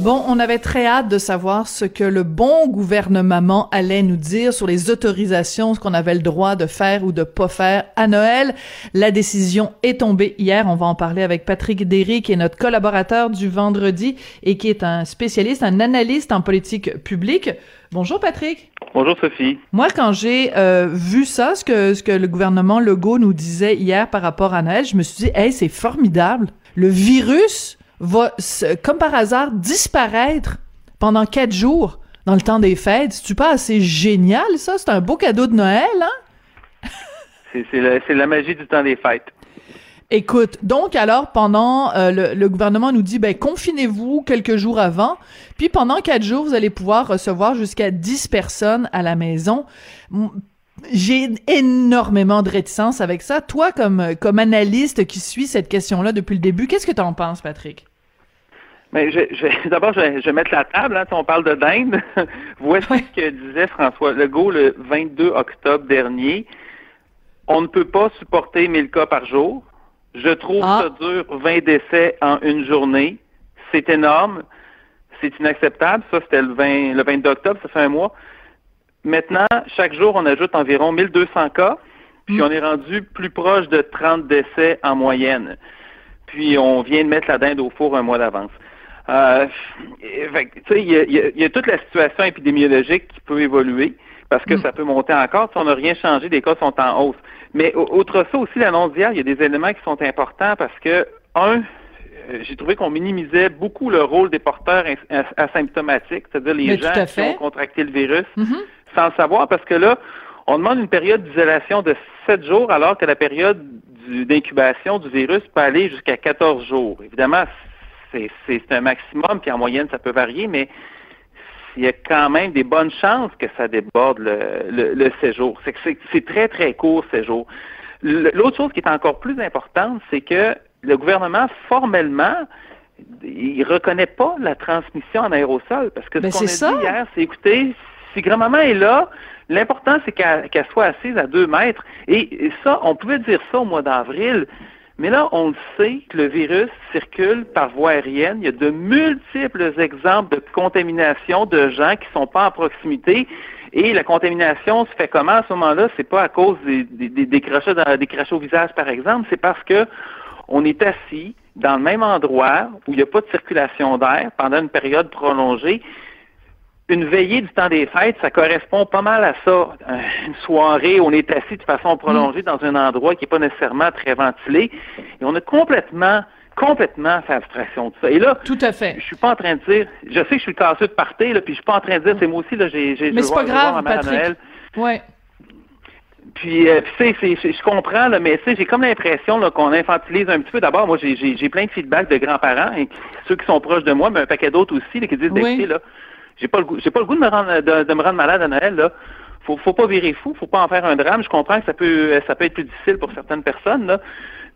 Bon, on avait très hâte de savoir ce que le bon gouvernement allait nous dire sur les autorisations, ce qu'on avait le droit de faire ou de pas faire à Noël. La décision est tombée hier. On va en parler avec Patrick Derry, qui est notre collaborateur du vendredi et qui est un spécialiste, un analyste en politique publique. Bonjour Patrick. Bonjour Sophie. Moi, quand j'ai euh, vu ça, ce que, ce que le gouvernement Legault nous disait hier par rapport à Noël, je me suis dit, hey, c'est formidable. Le virus va, comme par hasard, disparaître pendant quatre jours dans le temps des fêtes. C'est-tu pas assez génial, ça? C'est un beau cadeau de Noël, hein? c'est la, magie du temps des fêtes. Écoute, donc alors pendant euh, le, gouvernement nous dit ben confinez-vous quelques jours avant, puis pendant quatre jours vous allez pouvoir recevoir jusqu'à dix personnes à la maison j'ai énormément de réticence avec ça. Toi, comme, comme analyste qui suit cette question-là depuis le début, qu'est-ce que tu en penses, Patrick? Mais je, d'abord, je, vais mettre la table. Hein, on parle de dinde. Voici ce que disait François Legault le 22 octobre dernier. On ne peut pas supporter 1000 cas par jour. Je trouve ah. ça dur, 20 décès en une journée. C'est énorme. C'est inacceptable. Ça, c'était le 20, le 22 octobre, ça fait un mois. Maintenant, chaque jour, on ajoute environ 1200 cas, puis mm. on est rendu plus proche de 30 décès en moyenne. Puis on vient de mettre la dinde au four un mois d'avance. Euh, il y, a, toute la situation épidémiologique qui peut évoluer parce que mm. ça peut monter encore. Si on n'a rien changé, les cas sont en hausse. Mais outre ça aussi, l'annonce d'hier, il y a des éléments qui sont importants parce que, un, euh, j'ai trouvé qu'on minimisait beaucoup le rôle des porteurs asymptomatiques, c'est-à-dire les gens qui ont contracté le virus. Mm-hmm sans le savoir, parce que là, on demande une période d'isolation de 7 jours, alors que la période d'incubation du virus peut aller jusqu'à 14 jours. Évidemment, c'est un maximum, puis en moyenne, ça peut varier, mais il y a quand même des bonnes chances que ça déborde le, le, séjour. C'est que c'est très, très court, séjour. L'autre chose qui est encore plus importante, c'est que le gouvernement, formellement, il reconnaît pas la transmission en aérosol, parce que ce qu'on a dit hier, c'est écoutez, si grand-maman est là, l'important, c'est qu'elle soit assise à deux mètres. Et ça, on pouvait dire ça au mois d'avril. Mais là, on le sait que le virus circule par voie aérienne. Il y a de multiples exemples de contamination de gens qui ne sont pas en proximité. Et la contamination se fait comment à ce moment-là? C'est pas à cause des, des, des, au visage, par exemple. C'est parce que on est assis dans le même endroit où il n'y a pas de circulation d'air pendant une période prolongée une veillée du temps des fêtes, ça correspond pas mal à ça. Euh, une soirée où on est assis de façon prolongée dans un endroit qui n'est pas nécessairement très ventilé. Et on a complètement, complètement fait abstraction de ça. Et là, tout à fait. Je suis pas en train de dire, je sais que je suis le casseux de partir, là, puis je suis pas en train de dire, c'est moi aussi, là, j'ai, j'ai, Mais c'est pas grave, Patrick. Ouais. Puis, euh, tu sais, je comprends, là, mais tu sais, j'ai comme l'impression qu'on infantilise un petit peu. D'abord, moi, j'ai, j'ai, plein de feedback de grands-parents, et ceux qui sont proches de moi, mais un paquet d'autres aussi, qui disent, oui. là, j'ai pas le goût, j'ai pas le goût de me rendre de, me rendre malade à Noël là. Faut, faut pas virer fou, faut pas en faire un drame. Je comprends que ça peut ça peut être plus difficile pour certaines personnes là,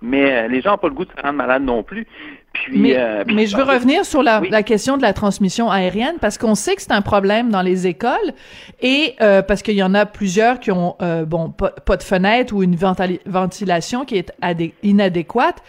mais euh, les gens n'ont pas le goût de se rendre malade non plus. Puis, mais, euh, mais je veux revenir sur la, la, question de la transmission aérienne parce qu'on sait que c'est un problème dans les écoles et euh, parce qu'il y en a plusieurs qui ont bon pas, pas, de fenêtre ou une ventilation qui est inadéquate.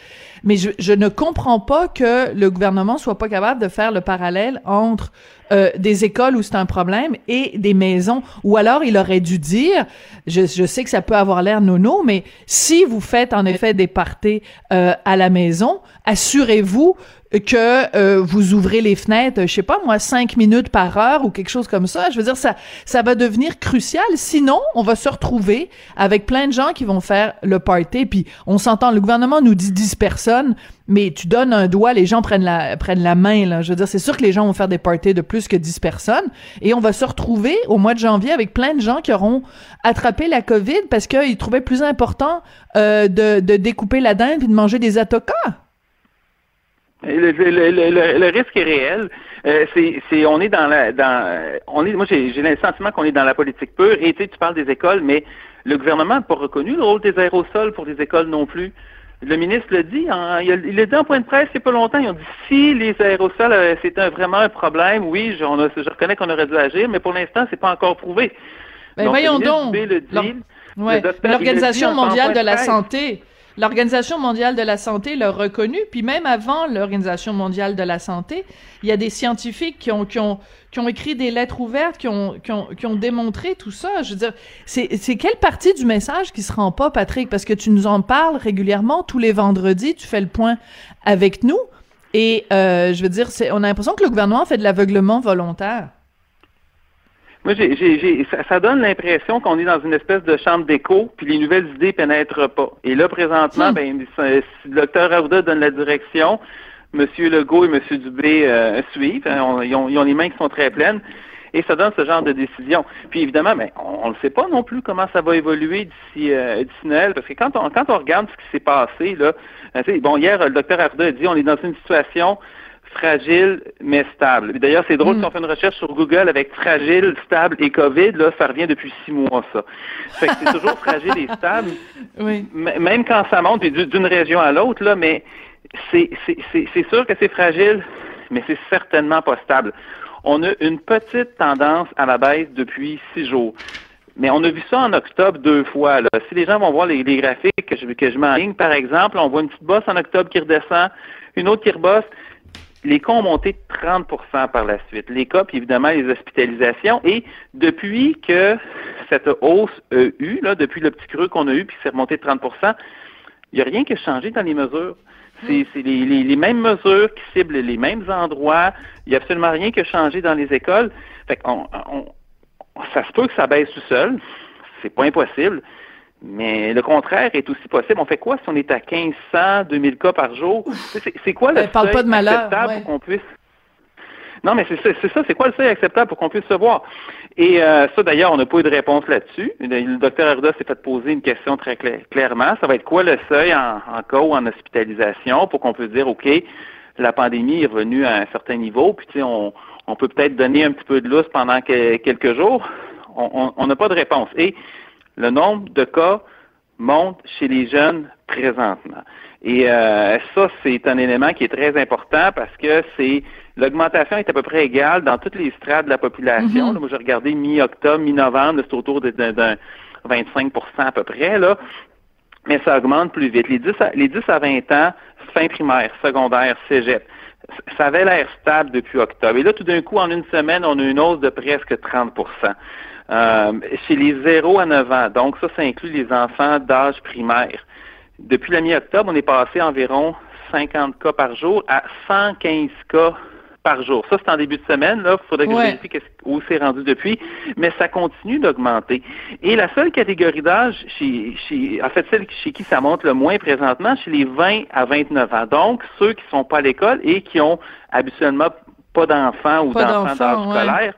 Mais je, je, ne comprends pas que le gouvernement soit pas capable de faire le parallèle entre euh, des écoles où c'est un problème et des maisons. Ou alors, il aurait dû dire, je, je sais que ça peut avoir l'air nono, mais si vous faites en effet des parties euh, à la maison, assurez-vous que euh, vous ouvrez les fenêtres, je sais pas moi, cinq minutes par heure ou quelque chose comme ça? Je veux dire, ça, ça va devenir crucial. Sinon, on va se retrouver avec plein de gens qui vont faire le party. Puis on s'entend, le gouvernement nous dit 10 personnes, mais tu donnes un doigt, les gens prennent la prennent la main. Là. Je veux dire, c'est sûr que les gens vont faire des parties de plus que 10 personnes. Et on va se retrouver au mois de janvier avec plein de gens qui auront attrapé la COVID parce qu'ils trouvaient plus important euh, de, de découper la dinde et de manger des atocas. Le, risque est réel. Euh, c'est, on est dans la, dans, on est, moi j'ai, le sentiment qu'on est dans la politique pure. Et tu sais, tu parles des écoles, mais le gouvernement n'a pas reconnu le rôle des aérosols pour les écoles non plus. Le ministre l'a dit, il l'a dit en point de presse il n'y a pas longtemps. Ils ont dit si les aérosols euh, c'était vraiment un problème, oui, je, je reconnais qu'on aurait dû agir, mais pour l'instant c'est pas encore prouvé. Ben voyons donc. Le dit, Ouais. L'Organisation mondiale de la santé, L'Organisation mondiale de la santé l'a reconnu, puis même avant l'Organisation mondiale de la santé, il y a des scientifiques qui ont, qui ont, qui ont écrit des lettres ouvertes, qui ont, qui ont, qui ont démontré tout ça. Je veux dire, c'est, quelle partie du message qui se rend pas, Patrick? Parce que tu nous en parles régulièrement, tous les vendredis, tu fais le point avec nous. Et euh, je veux dire, on a l'impression que le gouvernement fait de l'aveuglement volontaire. Moi, j'ai, j'ai, ça, ça, donne l'impression qu'on est dans une espèce de chambre d'écho, puis les nouvelles idées pénètrent pas. Et là, présentement, hmm. ben, si le docteur Arruda donne la direction, M. Legault et M. Dubé euh, suivent. Hein, ils, ont, ils, ont, les mains qui sont très pleines. Et ça donne ce genre de décision. Puis évidemment, ben, on ne sait pas non plus comment ça va évoluer d'ici euh, Noël, parce que quand on quand on regarde ce qui s'est passé, là, euh, bon, hier, le docteur Arruda a dit on est dans une situation fragile mais stable. D'ailleurs, c'est drôle, mm. si on fait une recherche sur Google avec fragile, stable et COVID, là, ça revient depuis six mois, ça. Fait que c'est toujours fragile et stable. Oui. Même quand ça monte, d'une région à l'autre, là, mais c'est sûr que c'est fragile, mais c'est certainement pas stable. On a une petite tendance à la baisse depuis six jours. Mais on a vu ça en octobre deux fois. Là. Si les gens vont voir les, graphiques que je, que je mets en ligne, par exemple, on voit une petite bosse en octobre qui redescend, une autre qui rebosse les cas ont monté 30% par la suite. Les cas, puis évidemment les hospitalisations. Et depuis que cette hausse a eu, là, depuis le petit creux qu'on a eu, puis c'est remonté de 30% il n'y a rien qui a changé dans les mesures. C'est les, mêmes mesures qui ciblent les mêmes endroits. Il n'y a absolument rien qui a changé dans les écoles. Fait on, ça se peut que ça baisse tout seul. C'est pas impossible. Mais le contraire est aussi possible. On fait quoi si on est à 1500, 2000 cas par jour? C'est quoi le ben, seuil acceptable pour qu'on puisse... Non, mais c'est ça, c'est quoi le seuil acceptable pour qu'on puisse se voir? Et euh, ça, d'ailleurs, on n'a pas eu de réponse là-dessus. Le docteur Arruda s'est fait poser une question très clairement. Ça va être quoi le seuil en, cas ou en hospitalisation pour qu'on puisse dire, OK, la pandémie est revenue à un certain niveau, puis tu sais, on, on peut peut-être donner un petit peu de lousse pendant quelques jours? On n'a pas de réponse. Et le nombre de cas monte chez les jeunes présentement. Et euh, ça, c'est un élément qui est très important parce que c'est l'augmentation est à peu près égale dans toutes les strates de la population. Mm-hmm. moi, j'ai regardé mi-octobre, mi-novembre, c'est autour d'un 25% à peu près, là. Mais ça augmente plus vite. Les 10 à, les 10 à 20 ans, fin primaire, secondaire, cégep, ça avait l'air stable depuis octobre. Et là, tout d'un coup, en une semaine, on a une hausse de presque 30 euh, chez les 0 à 9 ans, donc ça, ça inclut les enfants d'âge primaire. Depuis la mi-octobre, on est passé environ 50 cas par jour à 115 cas par jour. Ça, c'est en début de semaine. Là, il faudrait que je vérifie où c'est rendu depuis, mais ça continue d'augmenter. Et la seule catégorie d'âge, chez, chez, en fait, celle chez qui ça monte le moins présentement, chez les 20 à 29 ans. Donc, ceux qui sont pas à l'école et qui ont habituellement pas d'enfants ou d'enfants d'âge scolaire.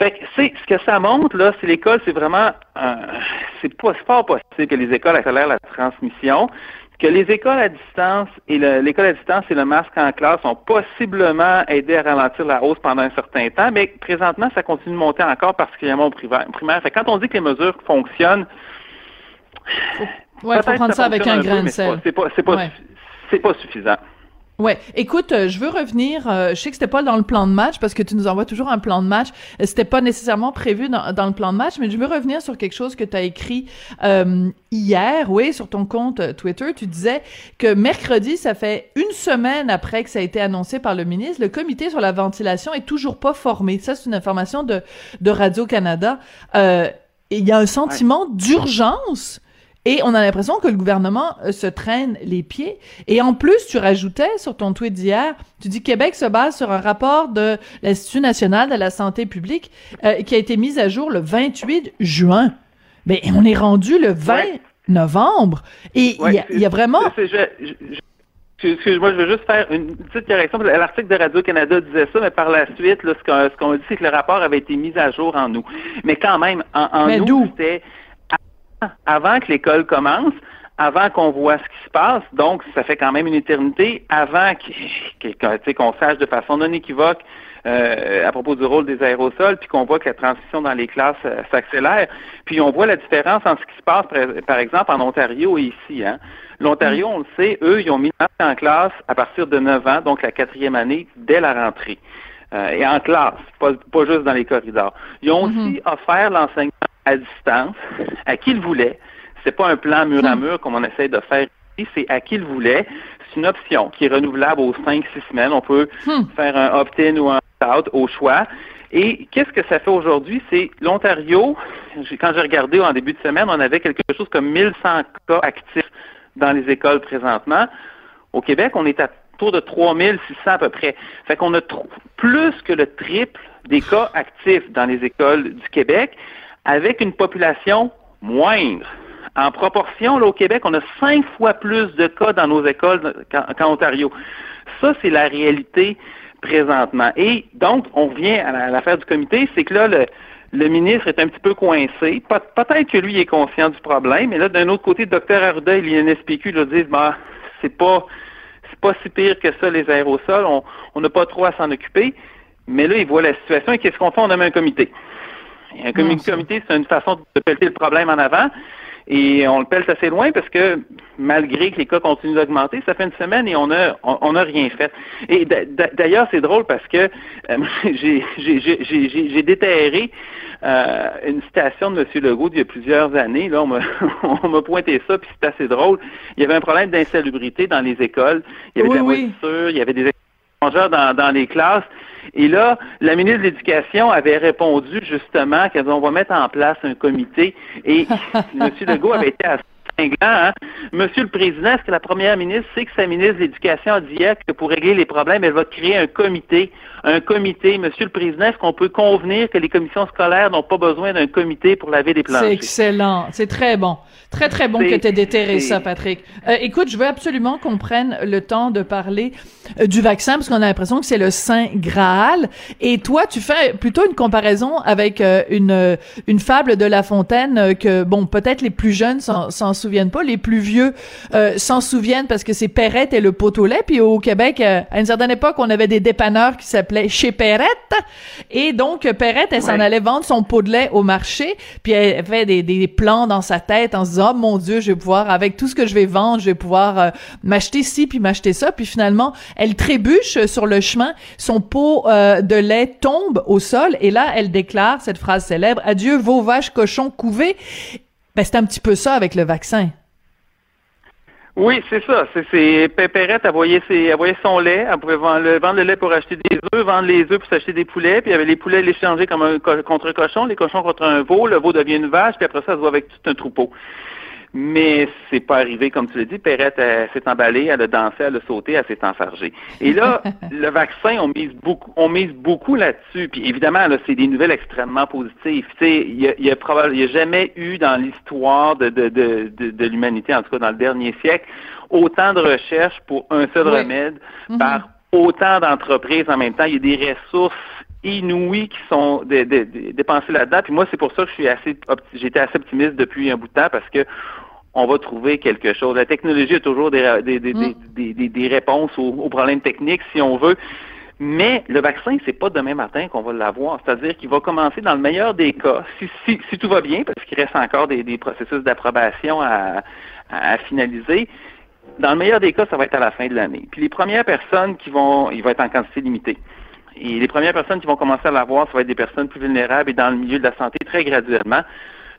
Fait que c'est ce que ça montre là, c'est l'école, c'est vraiment, euh, c'est pas, pas possible que les écoles accélèrent la transmission, que les écoles à distance et l'école à distance et le masque en classe ont possiblement aidé à ralentir la hausse pendant un certain temps, mais présentement, ça continue de monter encore, particulièrement au primaire. Fait quand on dit que les mesures fonctionnent, ouais, faut prendre ça, avec un, grain de sel. C'est pas, c'est pas, c'est pas suffisant. Ouais, écoute, euh, je veux revenir. Euh, je sais que c'était pas dans le plan de match parce que tu nous envoies toujours un plan de match. Euh, c'était pas nécessairement prévu dans, dans, le plan de match, mais je veux revenir sur quelque chose que tu as écrit hier, oui, sur ton compte Twitter. Tu disais que mercredi, ça fait une semaine après que ça a été annoncé par le ministre, le comité sur la ventilation est toujours pas formé. Ça, c'est une information de de Radio Canada. Il y a un sentiment d'urgence et on a l'impression que le gouvernement euh, se traîne les pieds. Et en plus, tu rajoutais sur ton tweet d'hier, tu dis Québec se base sur un rapport de l'Institut national de la santé publique euh, qui a été mis à jour le 28 juin. Mais on est rendu le 20 novembre. Et il y, a vraiment... Excuse-moi, je veux juste faire une petite correction. L'article de Radio-Canada disait ça, mais par la suite, ce qu'on dit, c'est que le rapport avait été mis à jour en nous. Mais quand même, en, en nous, c'était avant que l'école commence, avant qu'on voit ce qui se passe, donc ça fait quand même une éternité, avant qu'on sache de façon non équivoque euh, à propos du rôle des aérosols, puis qu'on voit que la transition dans les classes euh, s'accélère. Puis on voit la différence entre ce qui se passe, par, exemple, en Ontario et ici. Hein. L'Ontario, on le sait, eux, ils ont mis en classe à partir de 9 ans, donc la quatrième année, dès la rentrée. Euh, et en classe, pas, pas juste dans les corridors. Ils ont mm-hmm. aussi offert l'enseignement à distance, à qui il voulait. C'est pas un plan mur à hmm. mur comme on essaie de faire ici, c'est à qui il voulait. C'est une option qui est renouvelable aux 5-6 semaines. On peut hmm. faire un opt-in ou un opt-out au choix. Et qu'est-ce que ça fait aujourd'hui? C'est l'Ontario, quand j'ai regardé en début de semaine, on avait quelque chose comme 1100 cas actifs dans les écoles présentement. Au Québec, on est à autour de 3600 à peu près. Fait qu'on a plus que le triple des cas actifs dans les écoles du Québec avec une population moindre. En proportion, là, au Québec, on a cinq fois plus de cas dans nos écoles qu'en Ontario. Ça, c'est la réalité présentement. Et donc, on revient à l'affaire du comité, c'est que là, le, ministre est un petit peu coincé. Peut-être que lui est conscient du problème, mais là, d'un autre côté, le docteur Arruda et l'INSPQ le disent, bah, c'est pas, c'est pas si pire que ça, les aérosols, on n'a pas trop à s'en occuper. Mais là, il voit la situation et qu'est-ce qu'on fait? On a mis un comité. Un comité, c'est une façon de pelleter le problème en avant. Et on le pèle assez loin parce que malgré que les cas continuent d'augmenter, ça fait une semaine et on a on, a rien fait. Et d'ailleurs, c'est drôle parce que euh, j'ai déterré euh, une citation de M. Legault d'il y a plusieurs années. Là, on m'a pointé ça, puis c'est assez drôle. Il y avait un problème d'insalubrité dans les écoles. Il y avait des voitures, il y avait des dans, dans les classes. Et là, la ministre de l'Éducation avait répondu justement qu'on va mettre en place un comité. Et M. Legault avait été assez cinglant. Hein? Monsieur le Président, est-ce que la première ministre sait que sa ministre de l'Éducation a dit hier que pour régler les problèmes, elle va créer un comité un comité. Monsieur le Président, est-ce qu'on peut convenir que les commissions scolaires n'ont pas besoin d'un comité pour laver des planches? C'est excellent. C'est très bon. Très, très bon que tu aies déterré ça, Patrick. Euh, écoute, je veux absolument qu'on prenne le temps de parler euh, du vaccin parce qu'on a l'impression que c'est le Saint Graal. Et toi, tu fais plutôt une comparaison avec euh, une, une fable de La Fontaine que, bon, peut-être les plus jeunes s'en souviennent pas, les plus vieux s'en souviennent parce que c'est Perrette et le pot au lait. Puis au Québec, à une certaine époque, on avait des dépanneurs qui s'appelaient chez Perrette. Et donc, Perrette, elle s'en allait vendre son pot de lait au marché, puis elle fait des, plans dans sa tête en se disant, oh mon Dieu, je vais pouvoir, avec tout ce que je vais vendre, je vais pouvoir euh, m'acheter ci, puis m'acheter ça. Puis finalement, elle trébuche sur le chemin, son pot euh, de lait tombe au sol, et là, elle déclare cette phrase célèbre, Adieu vos vaches cochons couvés. Ben, c'est un petit peu ça avec le vaccin. Oui, c'est ça. C'est Pépérette, elle voyait, ses, son lait, elle pouvait vendre le, lait pour acheter des œufs, vendre les œufs pour s'acheter des poulets, puis y avait les poulets l'échanger comme contre un cochon, les cochons contre un veau, le veau devient une vache, puis après ça, elle se voit avec tout un troupeau. Mais c'est pas arrivé, comme tu l'as dit. Perrette s'est emballée, elle a dansé, elle a sauté, elle s'est enfargée. Et là, le vaccin, on mise beaucoup, on mise beaucoup là-dessus. Puis évidemment, là, c'est des nouvelles extrêmement positives. Tu sais, il y a, y, a y a jamais eu dans l'histoire de, de, de, de, l'humanité, en tout cas dans le dernier siècle, autant de recherches pour un seul remède mm-hmm. par autant d'entreprises en même temps. Il y a des ressources inouïes qui sont dépensées là-dedans. Puis moi, c'est pour ça que je suis assez, j'étais assez optimiste depuis un bout de temps parce que on va trouver quelque chose. La technologie a toujours des, des, des, mm. des réponses aux, problèmes techniques, si on veut. Mais le vaccin, c'est pas demain matin qu'on va l'avoir. C'est-à-dire qu'il va commencer dans le meilleur des cas, si, si, si tout va bien, parce qu'il reste encore des, processus d'approbation à, à, finaliser. Dans le meilleur des cas, ça va être à la fin de l'année. Puis les premières personnes qui vont, il va être en quantité limitée. Et les premières personnes qui vont commencer à l'avoir, ça va être des personnes plus vulnérables et dans le milieu de la santé très graduellement.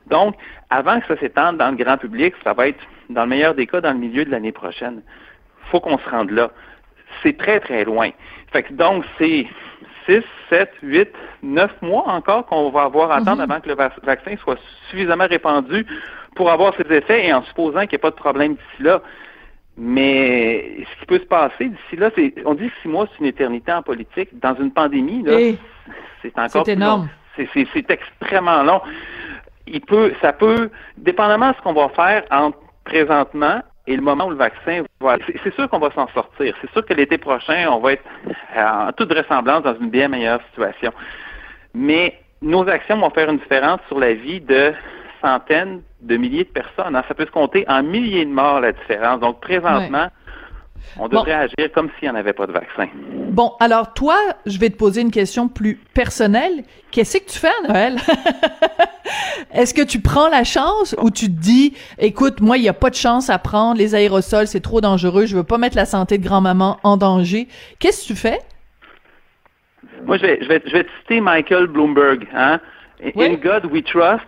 Donc, avant que ça s'étende dans le grand public, ça va être, dans le meilleur des cas, dans le milieu de l'année prochaine. faut qu'on se rende là. C'est très, très loin. Fait que donc, c'est 6, 7, 8, 9 mois encore qu'on va avoir à attendre mhm. avant que le vaccin soit suffisamment répandu pour avoir ses effets et en supposant qu'il n'y ait pas de problème d'ici là. Mais ce qui peut se passer d'ici là, c'est on dit six mois, c'est une éternité en politique. Dans une pandémie, là, c'est encore c'est énorme. C'est extrêmement long il peut, ça peut, dépendamment de ce qu'on va faire entre présentement et le moment où le vaccin va. C'est sûr qu'on va s'en sortir. C'est sûr que l'été prochain, on va être en toute vraisemblance dans une bien meilleure situation. Mais nos actions vont faire une différence sur la vie de centaines de milliers de personnes. Hein. Ça peut se compter en milliers de morts la différence. Donc présentement, on devrait agir comme s'il n'y en avait pas de vaccin. Bon, alors toi, je vais te poser une question plus personnelle. Qu'est-ce que tu fais à Noël? Est-ce que tu prends la chance ou tu te dis, écoute, moi, il n'y a pas de chance à prendre les aérosols, c'est trop dangereux, je veux pas mettre la santé de grand-maman en danger. Qu'est-ce que tu fais? Moi, je vais, je vais, je vais citer Michael Bloomberg. Hein? In God we trust,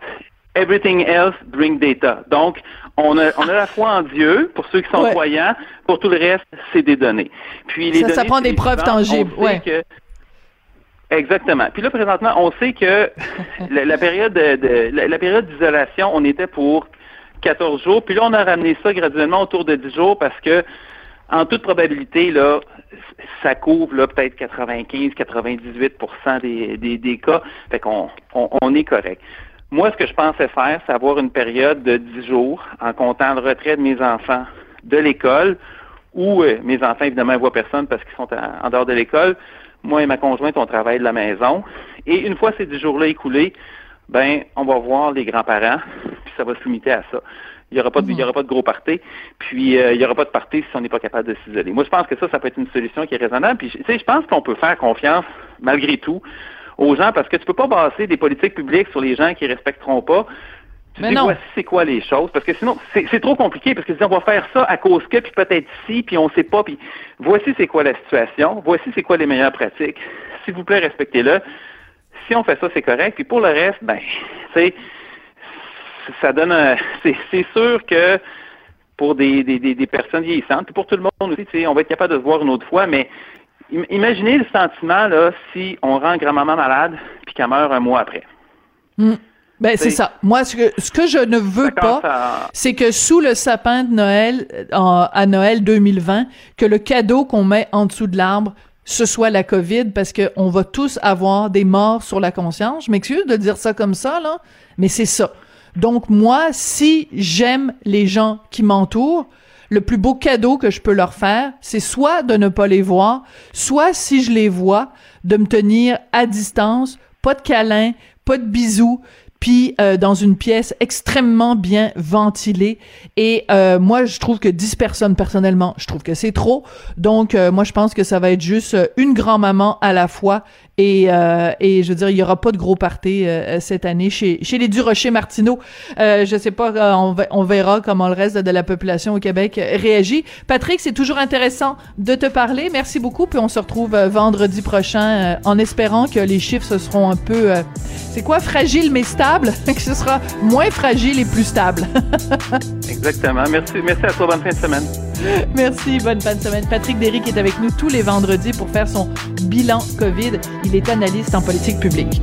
everything else bring data. Donc, on a, on a la foi en Dieu pour ceux qui sont croyants. Pour tout le reste, c'est des données. Puis les ça, données, ça prend des preuves tangibles. Ouais. exactement. Puis là, présentement, on sait que la, période de, la, période d'isolation, on était pour 14 jours. Puis là, on a ramené ça graduellement autour de 10 jours parce que, en toute probabilité, là, ça couvre là, peut-être 95-98 des, des, des, cas. Fait qu'on on est correct. Moi, ce que je pensais faire, c'est avoir une période de 10 jours en comptant le retrait de mes enfants de l'école, où euh, mes enfants, évidemment, ne voient personne parce qu'ils sont en, dehors de l'école. Moi et ma conjointe, on travaille de la maison. Et une fois ces 10 jours-là écoulés, ben, on va voir les grands-parents, puis ça va se limiter à ça. Il n'y aura, pas de, aura pas de gros party, puis euh, il n'y aura pas de party si on n'est pas capable de s'isoler. Moi, je pense que ça, ça peut être une solution qui est raisonnable. Puis, tu sais, je pense qu'on peut faire confiance, malgré tout, aux gens parce que tu peux pas baser des politiques publiques sur les gens qui respecteront pas. Tu Mais dis, voici c'est quoi les choses, parce que sinon, c'est trop compliqué, parce que on va faire ça à cause que, puis peut-être si, puis on sait pas, puis voici c'est quoi la situation, voici c'est quoi les meilleures pratiques. S'il vous plaît, respectez-le. Si on fait ça, c'est correct. Puis pour le reste, ben, c'est ça donne un, c'est sûr que pour des, des, des, personnes vieillissantes, puis pour tout le monde aussi, on va être capable de se voir une autre fois, mais Imaginez le sentiment là, si on rend grand-maman malade puis qu'elle meurt un mois après. Hmm. Ben c'est ça. Moi, ce que, ce que je ne veux pas, c'est que sous le sapin de Noël, à Noël 2020, que le cadeau qu'on met en dessous de l'arbre, ce soit la COVID, parce qu'on va tous avoir des morts sur la conscience. Je m'excuse de dire ça comme ça, là, mais c'est ça. Donc moi, si j'aime les gens qui m'entourent, le plus beau cadeau que je peux leur faire, c'est soit de ne pas les voir, soit si je les vois, de me tenir à distance, pas de câlin, pas de bisous, puis euh, dans une pièce extrêmement bien ventilée. Et euh, moi, je trouve que 10 personnes, personnellement, je trouve que c'est trop. Donc, euh, moi, je pense que ça va être juste une grand-maman à la fois et, euh, et je veux dire, il y aura pas de gros party euh, cette année chez, chez les Durocher Martineau. Euh, je sais pas, euh, on, on, verra comment le reste de la population au Québec réagit. Patrick, c'est toujours intéressant de te parler. Merci beaucoup. Puis on se retrouve vendredi prochain en espérant que les chiffres seront un peu, c'est quoi, fragile mais stable, que ce sera moins fragile et plus stable. Exactement. Merci, merci à toi. Bonne fin de semaine. Merci. Bonne fin de semaine. Patrick Derrick est avec nous tous les vendredis pour faire son bilan COVID. Il est analyste en politique publique.